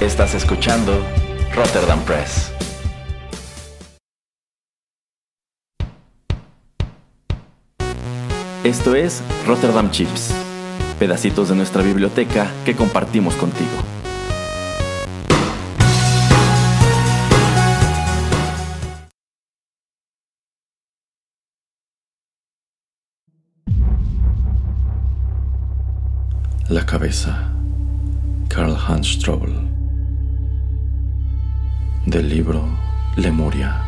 Estás escuchando Rotterdam Press. Esto es Rotterdam Chips, pedacitos de nuestra biblioteca que compartimos contigo. La cabeza. Karl Hans Strobel. Del libro Lemuria,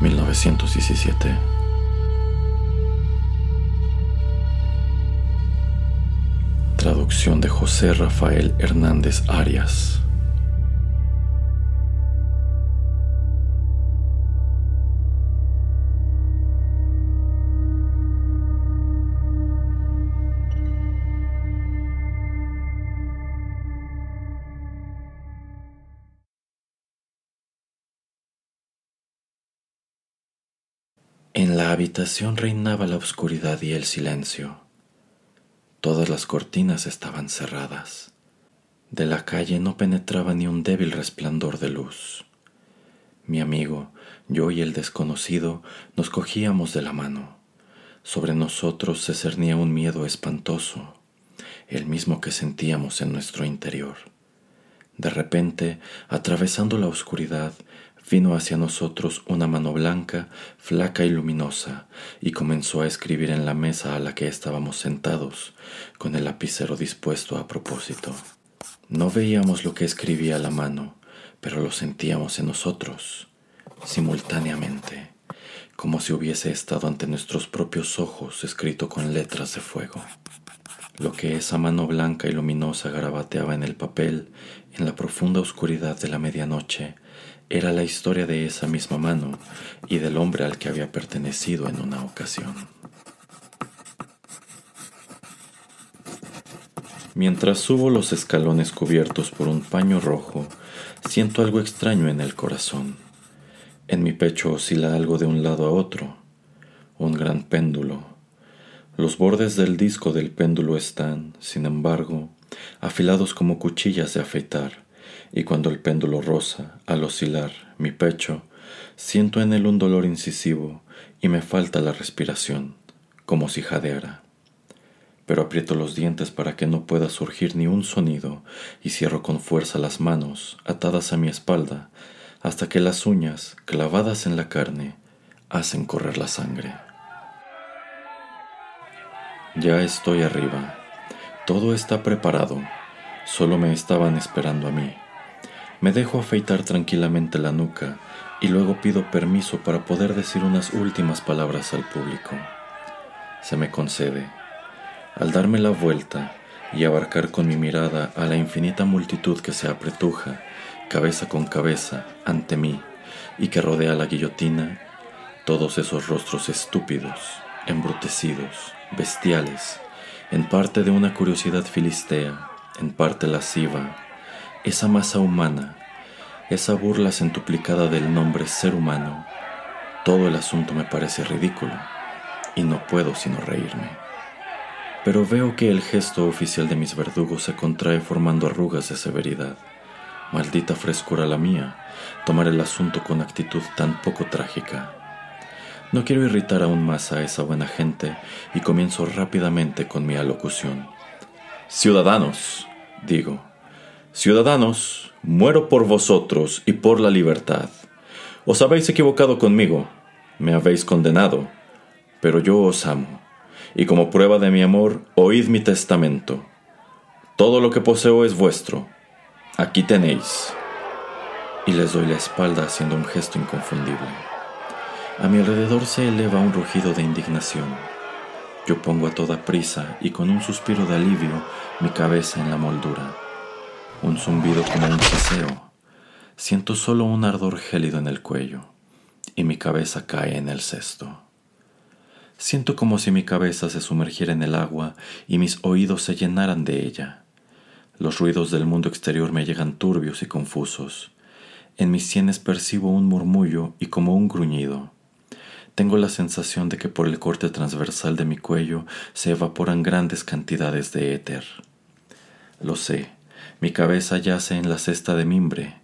1917. Traducción de José Rafael Hernández Arias. En la habitación reinaba la oscuridad y el silencio. Todas las cortinas estaban cerradas. De la calle no penetraba ni un débil resplandor de luz. Mi amigo, yo y el desconocido nos cogíamos de la mano. Sobre nosotros se cernía un miedo espantoso, el mismo que sentíamos en nuestro interior. De repente, atravesando la oscuridad, vino hacia nosotros una mano blanca, flaca y luminosa, y comenzó a escribir en la mesa a la que estábamos sentados, con el lapicero dispuesto a propósito. No veíamos lo que escribía la mano, pero lo sentíamos en nosotros, simultáneamente, como si hubiese estado ante nuestros propios ojos escrito con letras de fuego. Lo que esa mano blanca y luminosa garabateaba en el papel, en la profunda oscuridad de la medianoche, era la historia de esa misma mano y del hombre al que había pertenecido en una ocasión. Mientras subo los escalones cubiertos por un paño rojo, siento algo extraño en el corazón. En mi pecho oscila algo de un lado a otro, un gran péndulo. Los bordes del disco del péndulo están, sin embargo, afilados como cuchillas de afeitar y cuando el péndulo roza, al oscilar, mi pecho, siento en él un dolor incisivo y me falta la respiración, como si jadeara. Pero aprieto los dientes para que no pueda surgir ni un sonido y cierro con fuerza las manos, atadas a mi espalda, hasta que las uñas, clavadas en la carne, hacen correr la sangre. Ya estoy arriba. Todo está preparado. Solo me estaban esperando a mí. Me dejo afeitar tranquilamente la nuca y luego pido permiso para poder decir unas últimas palabras al público. Se me concede. Al darme la vuelta y abarcar con mi mirada a la infinita multitud que se apretuja, cabeza con cabeza, ante mí y que rodea la guillotina, todos esos rostros estúpidos, embrutecidos, bestiales, en parte de una curiosidad filistea, en parte lasciva, esa masa humana, esa burla centuplicada del nombre ser humano, todo el asunto me parece ridículo y no puedo sino reírme. Pero veo que el gesto oficial de mis verdugos se contrae formando arrugas de severidad. Maldita frescura la mía, tomar el asunto con actitud tan poco trágica. No quiero irritar aún más a esa buena gente y comienzo rápidamente con mi alocución. Ciudadanos, digo, Ciudadanos, muero por vosotros y por la libertad. Os habéis equivocado conmigo, me habéis condenado, pero yo os amo, y como prueba de mi amor, oíd mi testamento. Todo lo que poseo es vuestro. Aquí tenéis. Y les doy la espalda haciendo un gesto inconfundible. A mi alrededor se eleva un rugido de indignación. Yo pongo a toda prisa y con un suspiro de alivio mi cabeza en la moldura un zumbido como un paseo. Siento solo un ardor gélido en el cuello y mi cabeza cae en el cesto. Siento como si mi cabeza se sumergiera en el agua y mis oídos se llenaran de ella. Los ruidos del mundo exterior me llegan turbios y confusos. En mis sienes percibo un murmullo y como un gruñido. Tengo la sensación de que por el corte transversal de mi cuello se evaporan grandes cantidades de éter. Lo sé, Mi cabeza yace en la cesta de mimbre,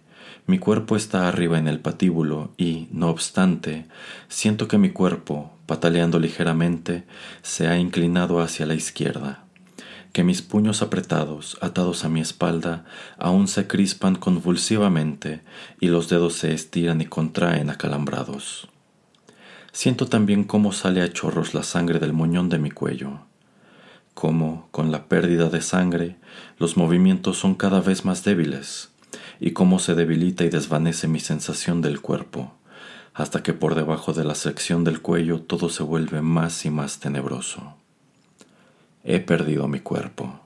mi cuerpo está arriba en el patíbulo y, no obstante, siento que mi cuerpo, pataleando ligeramente, se ha inclinado hacia la izquierda, que mis puños apretados, atados a mi espalda, aún se crispan convulsivamente y los dedos se estiran y contraen acalambrados. Siento también cómo sale a chorros la sangre del moñón de mi cuello, cómo, con la pérdida de sangre, los movimientos son cada vez más débiles, y cómo se debilita y desvanece mi sensación del cuerpo, hasta que por debajo de la sección del cuello todo se vuelve más y más tenebroso. He perdido mi cuerpo.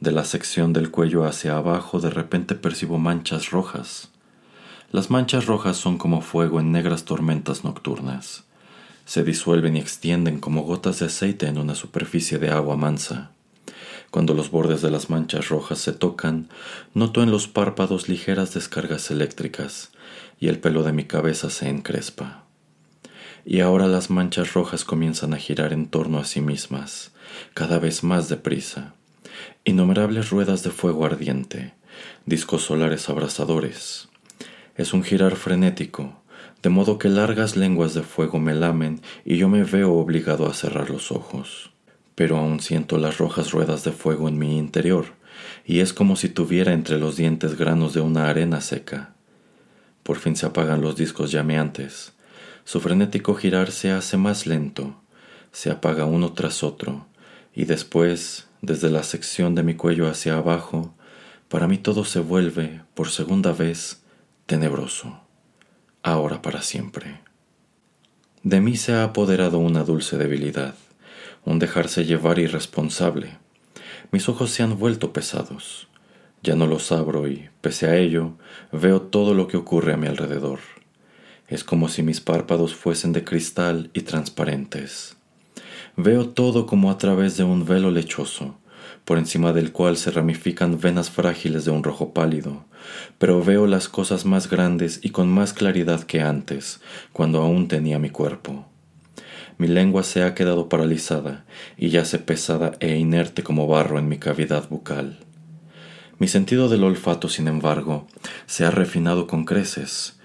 De la sección del cuello hacia abajo de repente percibo manchas rojas. Las manchas rojas son como fuego en negras tormentas nocturnas. Se disuelven y extienden como gotas de aceite en una superficie de agua mansa. Cuando los bordes de las manchas rojas se tocan, noto en los párpados ligeras descargas eléctricas y el pelo de mi cabeza se encrespa. Y ahora las manchas rojas comienzan a girar en torno a sí mismas, cada vez más deprisa. Innumerables ruedas de fuego ardiente, discos solares abrasadores. Es un girar frenético, de modo que largas lenguas de fuego me lamen y yo me veo obligado a cerrar los ojos pero aún siento las rojas ruedas de fuego en mi interior, y es como si tuviera entre los dientes granos de una arena seca. Por fin se apagan los discos llameantes. Su frenético girar se hace más lento, se apaga uno tras otro, y después, desde la sección de mi cuello hacia abajo, para mí todo se vuelve, por segunda vez, tenebroso, ahora para siempre. De mí se ha apoderado una dulce debilidad un dejarse llevar irresponsable. Mis ojos se han vuelto pesados. Ya no los abro y, pese a ello, veo todo lo que ocurre a mi alrededor. Es como si mis párpados fuesen de cristal y transparentes. Veo todo como a través de un velo lechoso, por encima del cual se ramifican venas frágiles de un rojo pálido, pero veo las cosas más grandes y con más claridad que antes, cuando aún tenía mi cuerpo. Mi lengua se ha quedado paralizada y yace pesada e inerte como barro en mi cavidad bucal. Mi sentido del olfato, sin embargo, se ha refinado con creces.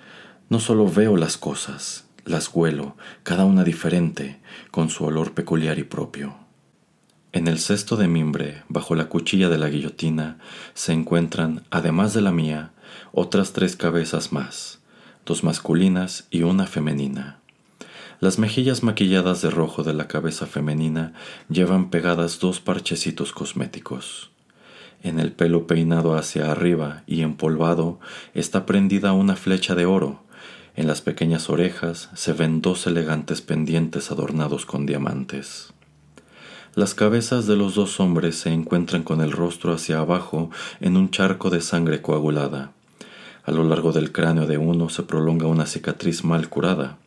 No solo veo las cosas, las huelo, cada una diferente, con su olor peculiar y propio. En el cesto de mimbre, bajo la cuchilla de la guillotina, se encuentran, además de la mía, otras tres cabezas más, dos masculinas y una femenina. Las mejillas maquilladas de rojo de la cabeza femenina llevan pegadas dos parchecitos cosméticos. En el pelo peinado hacia arriba y empolvado está prendida una flecha de oro. En las pequeñas orejas se ven dos elegantes pendientes adornados con diamantes. Las cabezas de los dos hombres se encuentran con el rostro hacia abajo en un charco de sangre coagulada. A lo largo del cráneo de uno se prolonga una cicatriz mal curada.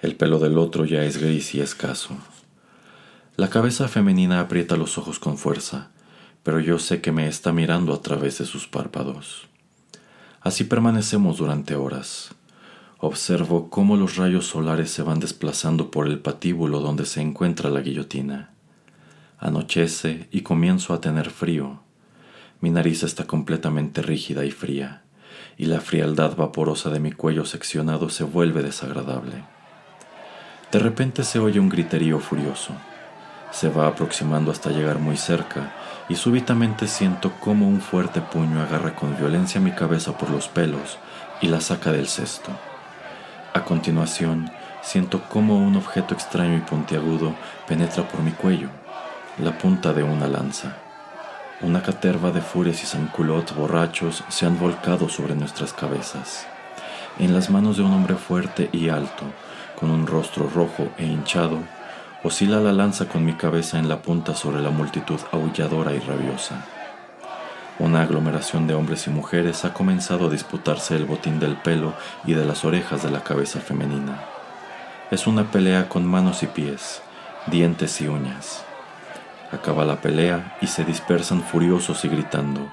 El pelo del otro ya es gris y escaso. La cabeza femenina aprieta los ojos con fuerza, pero yo sé que me está mirando a través de sus párpados. Así permanecemos durante horas. Observo cómo los rayos solares se van desplazando por el patíbulo donde se encuentra la guillotina. Anochece y comienzo a tener frío. Mi nariz está completamente rígida y fría, y la frialdad vaporosa de mi cuello seccionado se vuelve desagradable. De repente se oye un griterío furioso. Se va aproximando hasta llegar muy cerca y súbitamente siento como un fuerte puño agarra con violencia mi cabeza por los pelos y la saca del cesto. A continuación, siento como un objeto extraño y puntiagudo penetra por mi cuello, la punta de una lanza. Una caterva de fures y zanculots borrachos se han volcado sobre nuestras cabezas. En las manos de un hombre fuerte y alto, con un rostro rojo e hinchado, oscila la lanza con mi cabeza en la punta sobre la multitud aulladora y rabiosa. Una aglomeración de hombres y mujeres ha comenzado a disputarse el botín del pelo y de las orejas de la cabeza femenina. Es una pelea con manos y pies, dientes y uñas. Acaba la pelea y se dispersan furiosos y gritando,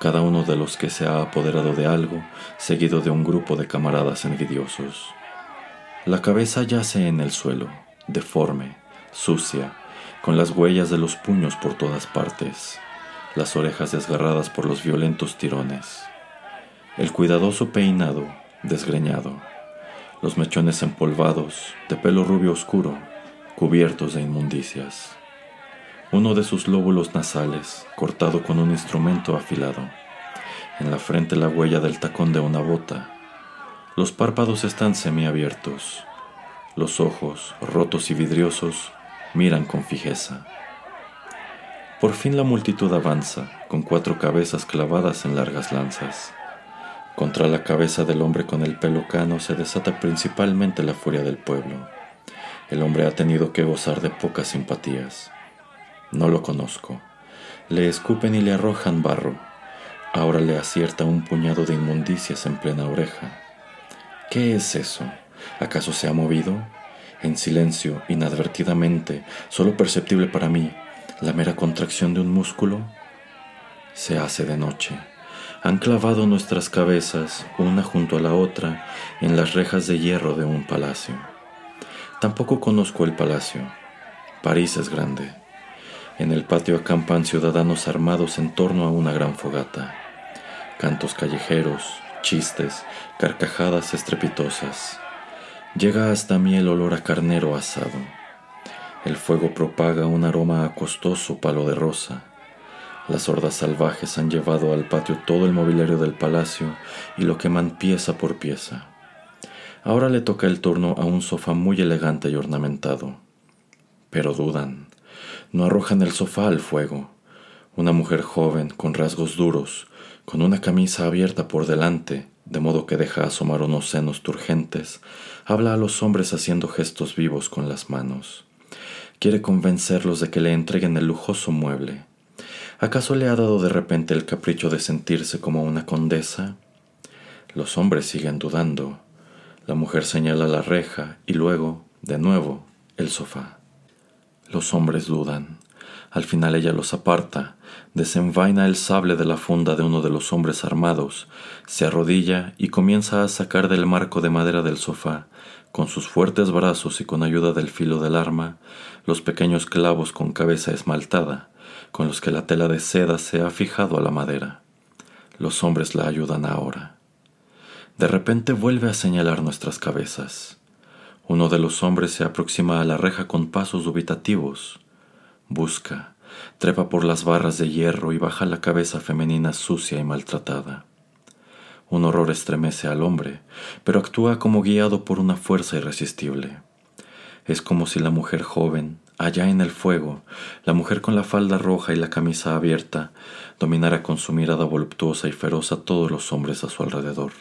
cada uno de los que se ha apoderado de algo, seguido de un grupo de camaradas envidiosos. La cabeza yace en el suelo, deforme, sucia, con las huellas de los puños por todas partes. las orejas desgarradas por los violentos tirones, el cuidadoso peinado desgreñado, los mechones empolvados, de pelo rubio oscuro, cubiertos de inmundicias. Uno de sus lóbulos nasales, cortado con un instrumento afilado. En la frente la huella del tacón de una bota. Los párpados están semiabiertos. Los ojos, rotos y vidriosos, miran con fijeza. Por fin la multitud avanza, con cuatro cabezas clavadas en largas lanzas. Contra la cabeza del hombre con el pelo cano se desata principalmente la furia del pueblo. El hombre ha tenido que gozar de pocas simpatías. No lo conozco. Le escupen y le arrojan barro. Ahora le acierta un puñado de inmundicias en plena oreja. ¿Qué es eso? ¿Acaso se ha movido? En silencio, inadvertidamente, solo perceptible para mí, la mera contracción de un músculo. Se hace de noche han clavado nuestras cabezas una junto a la otra en las rejas de hierro de un palacio. Tampoco conozco el palacio. París es grande. En el patio acampan ciudadanos armados en torno a una gran fogata. Cantos callejeros, chistes, carcajadas estrepitosas. Llega hasta mí el olor a carnero asado. El fuego propaga un aroma acostoso palo de rosa las hordas salvajes han llevado al patio todo el mobiliario del palacio y lo queman pieza por pieza. Ahora le toca el turno a un sofá muy elegante y ornamentado. Pero dudan. No arrojan el sofá al fuego. Una mujer joven, con rasgos duros, con una camisa abierta por delante, de modo que deja asomar unos senos turgentes, habla a los hombres haciendo gestos vivos con las manos. Quiere convencerlos de que le entreguen el lujoso mueble ¿Acaso le ha dado de repente el capricho de sentirse como una condesa? Los hombres siguen dudando. La mujer señala la reja y luego, de nuevo, el sofá. Los hombres dudan. Al final ella los aparta, desenvaina el sable de la funda de uno de los hombres armados, se arrodilla y comienza a sacar del marco de madera del sofá, con sus fuertes brazos y con ayuda del filo del arma, los pequeños clavos con cabeza esmaltada, con los que la tela de seda se ha fijado a la madera. Los hombres la ayudan ahora. De repente vuelve a señalar nuestras cabezas. Uno de los hombres se aproxima a la reja con pasos dubitativos. Busca, trepa por las barras de hierro y baja la cabeza femenina sucia y maltratada. Un horror estremece al hombre, pero actúa como guiado por una fuerza irresistible. Es como si la mujer joven, allá en el fuego, la mujer con la falda roja y la camisa abierta, dominara con su mirada voluptuosa y feroz a todos los hombres a su alrededor.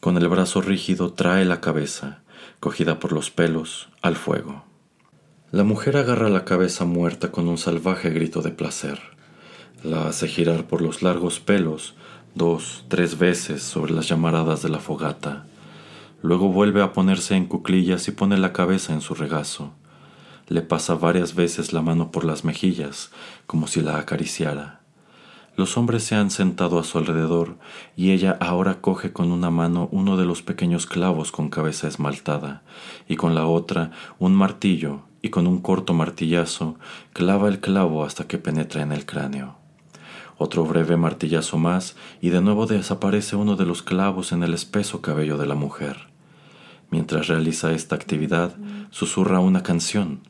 Con el brazo rígido trae la cabeza, cogida por los pelos, al fuego. La mujer agarra la cabeza muerta con un salvaje grito de placer. La hace girar por los largos pelos dos, tres veces sobre las llamaradas de la fogata Luego vuelve a ponerse en cuclillas y pone la cabeza en su regazo. Le pasa varias veces la mano por las mejillas, como si la acariciara. Los hombres se han sentado a su alrededor y ella ahora coge con una mano uno de los pequeños clavos con cabeza esmaltada y con la otra un martillo y con un corto martillazo clava el clavo hasta que penetra en el cráneo. Otro breve martillazo más y de nuevo desaparece uno de los clavos en el espeso cabello de la mujer. Mientras realiza esta actividad, susurra una canción,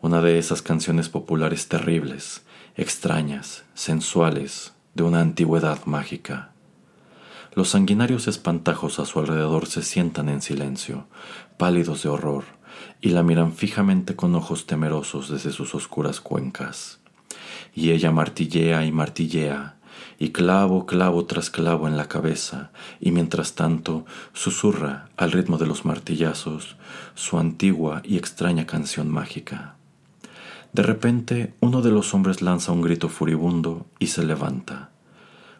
una de esas canciones populares terribles, extrañas, sensuales, de una antigüedad mágica. Los sanguinarios espantajos a su alrededor se sientan en silencio, pálidos de horror, y la miran fijamente con ojos temerosos desde sus oscuras cuencas. Y ella martillea y martillea, y clavo, clavo tras clavo en la cabeza, y mientras tanto susurra al ritmo de los martillazos su antigua y extraña canción mágica. De repente uno de los hombres lanza un grito furibundo y se levanta.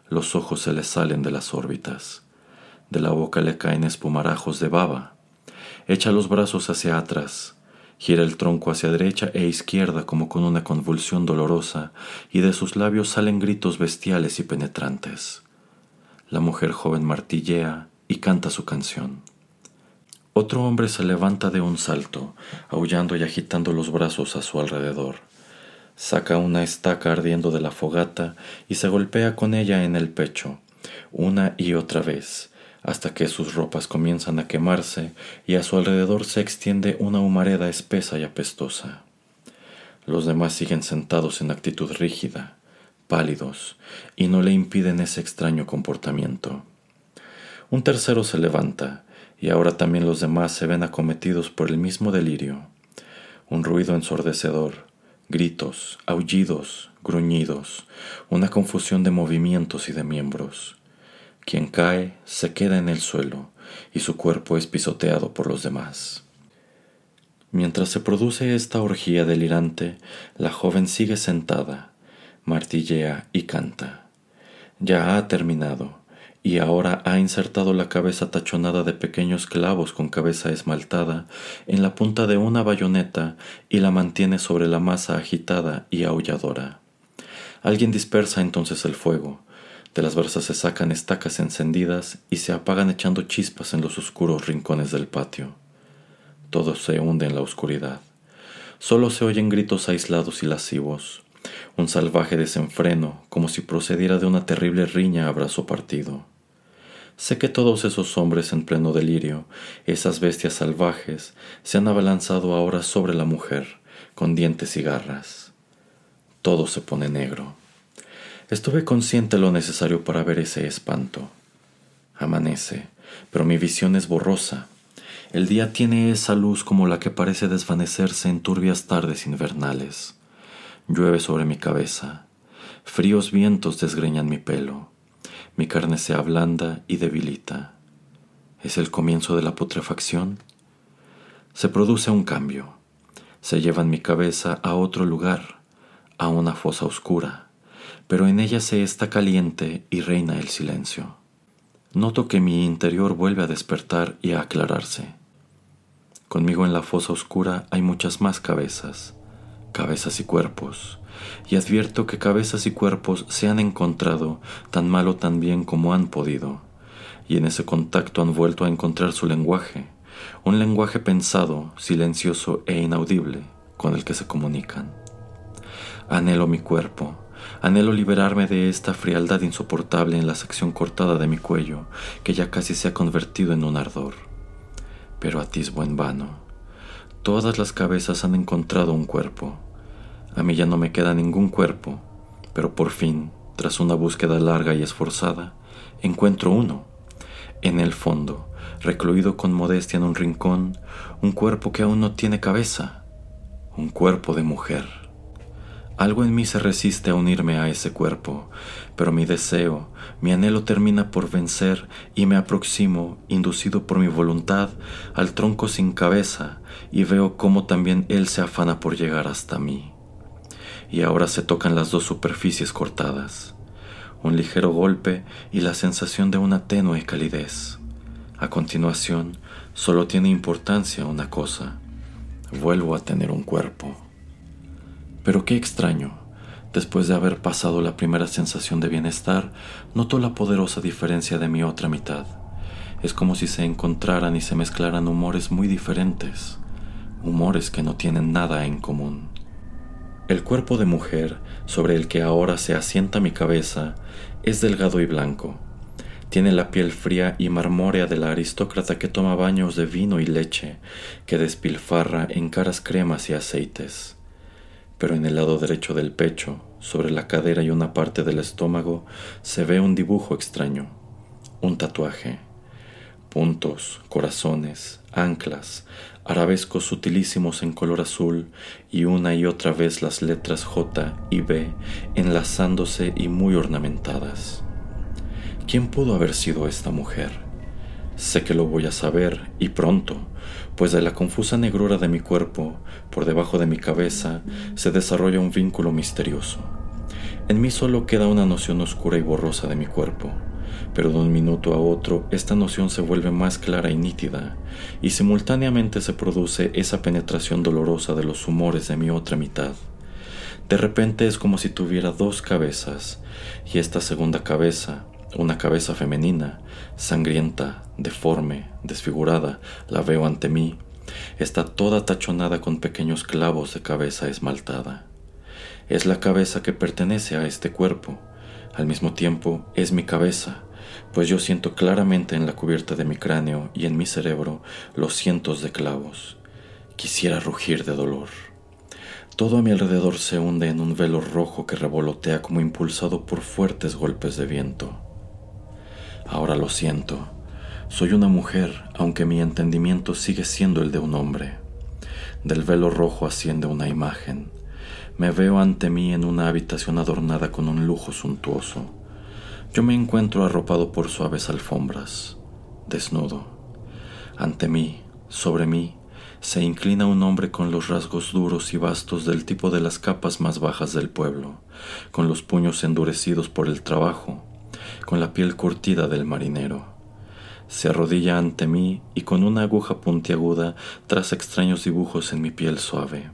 Los ojos se le salen de las órbitas. De la boca le caen espumarajos de baba. Echa los brazos hacia atrás, Gira el tronco hacia derecha e izquierda como con una convulsión dolorosa, y de sus labios salen gritos bestiales y penetrantes. La mujer joven martillea y canta su canción. Otro hombre se levanta de un salto, aullando y agitando los brazos a su alrededor. Saca una estaca ardiendo de la fogata y se golpea con ella en el pecho, una y otra vez, hasta que sus ropas comienzan a quemarse y a su alrededor se extiende una humareda espesa y apestosa. Los demás siguen sentados en actitud rígida, pálidos, y no le impiden ese extraño comportamiento. Un tercero se levanta, y ahora también los demás se ven acometidos por el mismo delirio. Un ruido ensordecedor, gritos, aullidos, gruñidos, una confusión de movimientos y de miembros. Quien cae se queda en el suelo y su cuerpo es pisoteado por los demás. Mientras se produce esta orgía delirante, la joven sigue sentada, martillea y canta. Ya ha terminado, y ahora ha insertado la cabeza tachonada de pequeños clavos con cabeza esmaltada en la punta de una bayoneta y la mantiene sobre la masa agitada y aulladora. Alguien dispersa entonces el fuego. De las brasas se sacan estacas encendidas y se apagan echando chispas en los oscuros rincones del patio. Todo se hunde en la oscuridad. Solo se oyen gritos aislados y lascivos. Un salvaje desenfreno, como si procediera de una terrible riña a brazo partido. Sé que todos esos hombres en pleno delirio, esas bestias salvajes, se han abalanzado ahora sobre la mujer, con dientes y garras. Todo se pone negro. Estuve consciente lo necesario para ver ese espanto. Amanece, pero mi visión es borrosa el día tiene esa luz como la que parece desvanecerse en turbias tardes invernales. Llueve sobre mi cabeza. Fríos vientos desgreñan mi pelo. Mi carne se ablanda y debilita. ¿Es el comienzo de la putrefacción? Se produce un cambio. Se llevan mi cabeza a otro lugar, a una fosa oscura, pero en ella se está caliente y reina el silencio. Noto que mi interior vuelve a despertar y a aclararse. Conmigo en la fosa oscura hay muchas más cabezas, cabezas y cuerpos, y advierto que cabezas y cuerpos se han encontrado tan mal o tan bien como han podido, y en ese contacto han vuelto a encontrar su lenguaje, un lenguaje pensado, silencioso e inaudible con el que se comunican. Anhelo mi cuerpo, Anhelo liberarme de esta frialdad insoportable en la sección cortada de mi cuello, que ya casi se ha convertido en un ardor. Pero atisbo en vano. Todas las cabezas han encontrado un cuerpo. A mí ya no me queda ningún cuerpo, pero por fin, tras una búsqueda larga y esforzada, encuentro uno. En el fondo, recluido con modestia en un rincón, un cuerpo que aún no tiene cabeza, un cuerpo de mujer. Algo en mí se resiste a unirme a ese cuerpo, pero mi deseo, mi anhelo termina por vencer y me aproximo, inducido por mi voluntad, al tronco sin cabeza y veo cómo también él se afana por llegar hasta mí. Y ahora se tocan las dos superficies cortadas, un ligero golpe y la sensación de una tenue calidez. A continuación, solo tiene importancia una cosa, vuelvo a tener un cuerpo. Pero qué extraño. Después de haber pasado la primera sensación de bienestar, noto la poderosa diferencia de mi otra mitad. Es como si se encontraran y se mezclaran humores muy diferentes, humores que no tienen nada en común. El cuerpo de mujer sobre el que ahora se asienta mi cabeza es delgado y blanco. Tiene la piel fría y marmórea de la aristócrata que toma baños de vino y leche, que despilfarra en caras cremas y aceites pero en el lado derecho del pecho, sobre la cadera y una parte del estómago, se ve un dibujo extraño, un tatuaje. Puntos, corazones, anclas, arabescos sutilísimos en color azul y una y otra vez las letras J y B enlazándose y muy ornamentadas. ¿Quién pudo haber sido esta mujer? Sé que lo voy a saber y pronto, pues de la confusa negrura de mi cuerpo, por debajo de mi cabeza, se desarrolla un vínculo misterioso. En mí solo queda una noción oscura y borrosa de mi cuerpo, pero de un minuto a otro esta noción se vuelve más clara y nítida, y simultáneamente se produce esa penetración dolorosa de los humores de mi otra mitad. De repente es como si tuviera dos cabezas, y esta segunda cabeza, una cabeza femenina, sangrienta, deforme, desfigurada, la veo ante mí. Está toda tachonada con pequeños clavos de cabeza esmaltada. Es la cabeza que pertenece a este cuerpo. Al mismo tiempo es mi cabeza, pues yo siento claramente en la cubierta de mi cráneo y en mi cerebro los cientos de clavos. Quisiera rugir de dolor. Todo a mi alrededor se hunde en un velo rojo que revolotea como impulsado por fuertes golpes de viento. Ahora lo siento. Soy una mujer, aunque mi entendimiento sigue siendo el de un hombre. Del velo rojo asciende una imagen. Me veo ante mí en una habitación adornada con un lujo suntuoso. Yo me encuentro arropado por suaves alfombras, desnudo. Ante mí, sobre mí, se inclina un hombre con los rasgos duros y vastos del tipo de las capas más bajas del pueblo, con los puños endurecidos por el trabajo, con la piel curtida del marinero se arrodilla ante mí y con una aguja puntiaguda traza extraños dibujos en mi piel suave.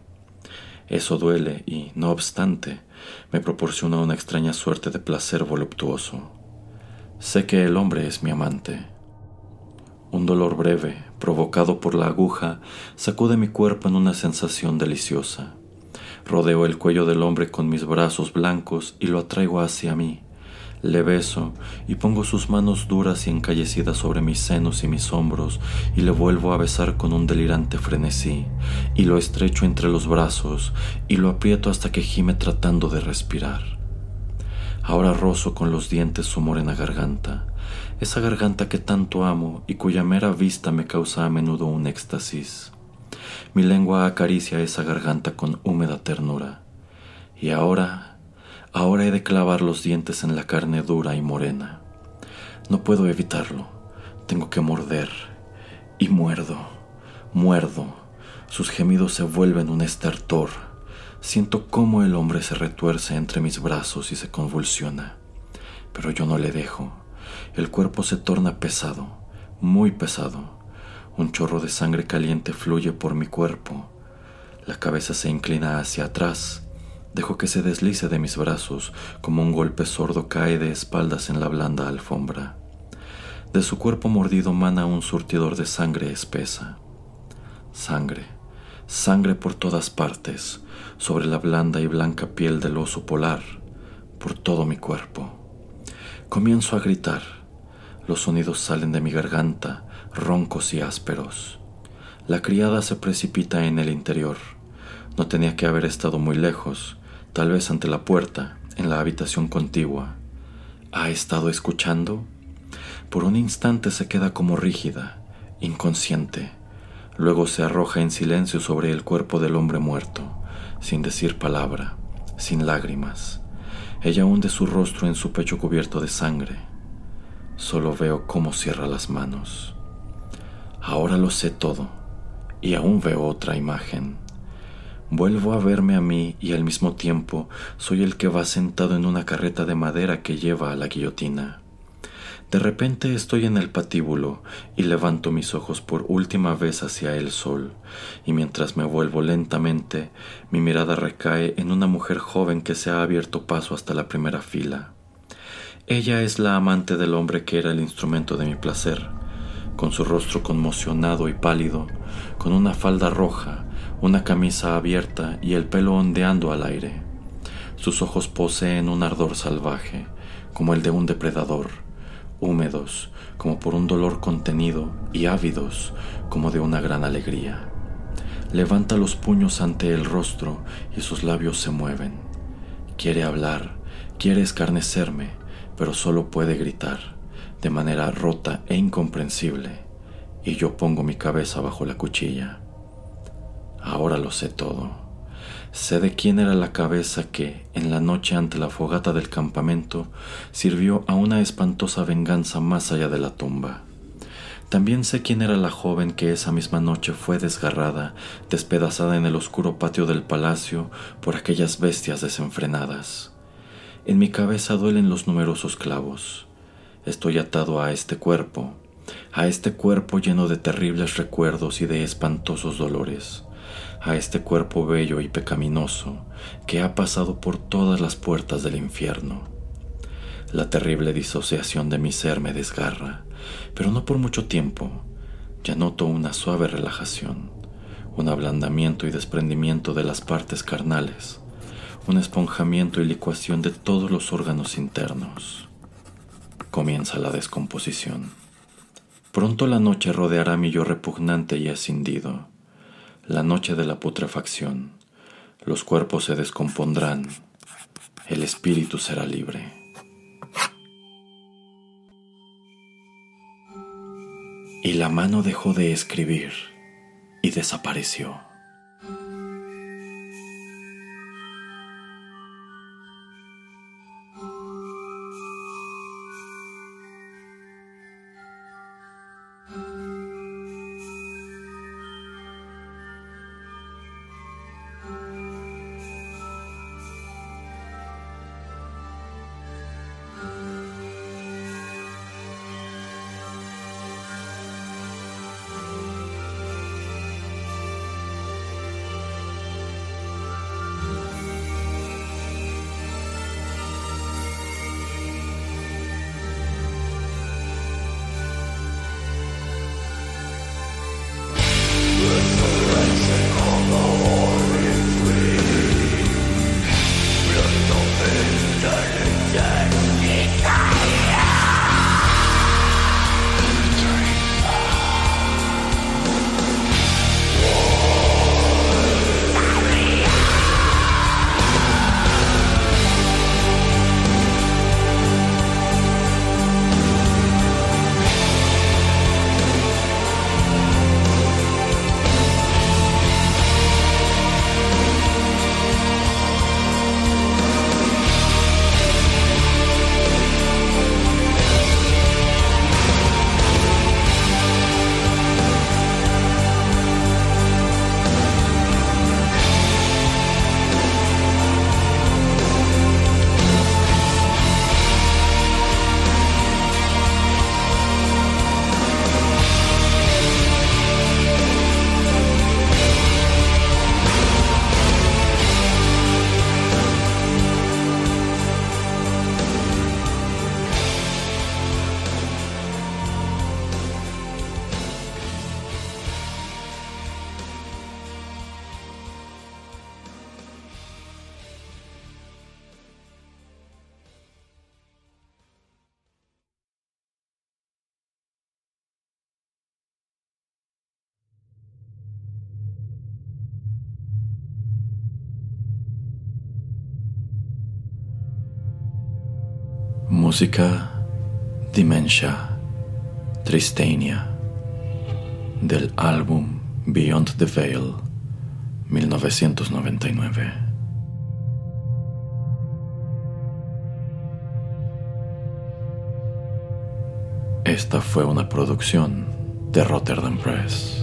Eso duele y, no obstante, me proporciona una extraña suerte de placer voluptuoso. Sé que el hombre es mi amante. Un dolor breve, provocado por la aguja, sacude mi cuerpo en una sensación deliciosa. Rodeo el cuello del hombre con mis brazos blancos y lo atraigo hacia mí. Le beso y pongo sus manos duras y encallecidas sobre mis senos y mis hombros y le vuelvo a besar con un delirante frenesí y lo estrecho entre los brazos y lo aprieto hasta que gime tratando de respirar. Ahora rozo con los dientes su morena garganta, esa garganta que tanto amo y cuya mera vista me causa a menudo un éxtasis. Mi lengua acaricia esa garganta con húmeda ternura. Y ahora Ahora he de clavar los dientes en la carne dura y morena. No puedo evitarlo. Tengo que morder. Y muerdo, muerdo. Sus gemidos se vuelven un estertor. Siento cómo el hombre se retuerce entre mis brazos y se convulsiona. Pero yo no le dejo. El cuerpo se torna pesado, muy pesado. Un chorro de sangre caliente fluye por mi cuerpo. La cabeza se inclina hacia atrás Dejo que se deslice de mis brazos como un golpe sordo cae de espaldas en la blanda alfombra. De su cuerpo mordido mana un surtidor de sangre espesa. Sangre, sangre por todas partes, sobre la blanda y blanca piel del oso polar, por todo mi cuerpo. Comienzo a gritar. Los sonidos salen de mi garganta, roncos y ásperos. La criada se precipita en el interior. No tenía que haber estado muy lejos, tal vez ante la puerta, en la habitación contigua. ¿Ha estado escuchando? Por un instante se queda como rígida, inconsciente. Luego se arroja en silencio sobre el cuerpo del hombre muerto, sin decir palabra, sin lágrimas. Ella hunde su rostro en su pecho cubierto de sangre. Solo veo cómo cierra las manos. Ahora lo sé todo, y aún veo otra imagen Vuelvo a verme a mí y al mismo tiempo soy el que va sentado en una carreta de madera que lleva a la guillotina. De repente estoy en el patíbulo y levanto mis ojos por última vez hacia el sol, y mientras me vuelvo lentamente, mi mirada recae en una mujer joven que se ha abierto paso hasta la primera fila. Ella es la amante del hombre que era el instrumento de mi placer, con su rostro conmocionado y pálido, con una falda roja, una camisa abierta y el pelo ondeando al aire. Sus ojos poseen un ardor salvaje, como el de un depredador, húmedos como por un dolor contenido y ávidos como de una gran alegría. Levanta los puños ante el rostro y sus labios se mueven. Quiere hablar, quiere escarnecerme, pero solo puede gritar, de manera rota e incomprensible, y yo pongo mi cabeza bajo la cuchilla. Ahora lo sé todo. Sé de quién era la cabeza que, en la noche ante la fogata del campamento, sirvió a una espantosa venganza más allá de la tumba. También sé quién era la joven que esa misma noche fue desgarrada, despedazada en el oscuro patio del palacio por aquellas bestias desenfrenadas. En mi cabeza duelen los numerosos clavos. Estoy atado a este cuerpo, a este cuerpo lleno de terribles recuerdos y de espantosos dolores a este cuerpo bello y pecaminoso que ha pasado por todas las puertas del infierno. La terrible disociación de mi ser me desgarra, pero no por mucho tiempo. Ya noto una suave relajación, un ablandamiento y desprendimiento de las partes carnales, un esponjamiento y licuación de todos los órganos internos. Comienza la descomposición. Pronto la noche rodeará mi yo repugnante y escindido, la noche de la putrefacción. Los cuerpos se descompondrán, el espíritu será libre. Y la mano dejó de escribir y desapareció. Música Dementia Tristania del álbum Beyond the Veil 1999. Esta fue una producción de Rotterdam Press.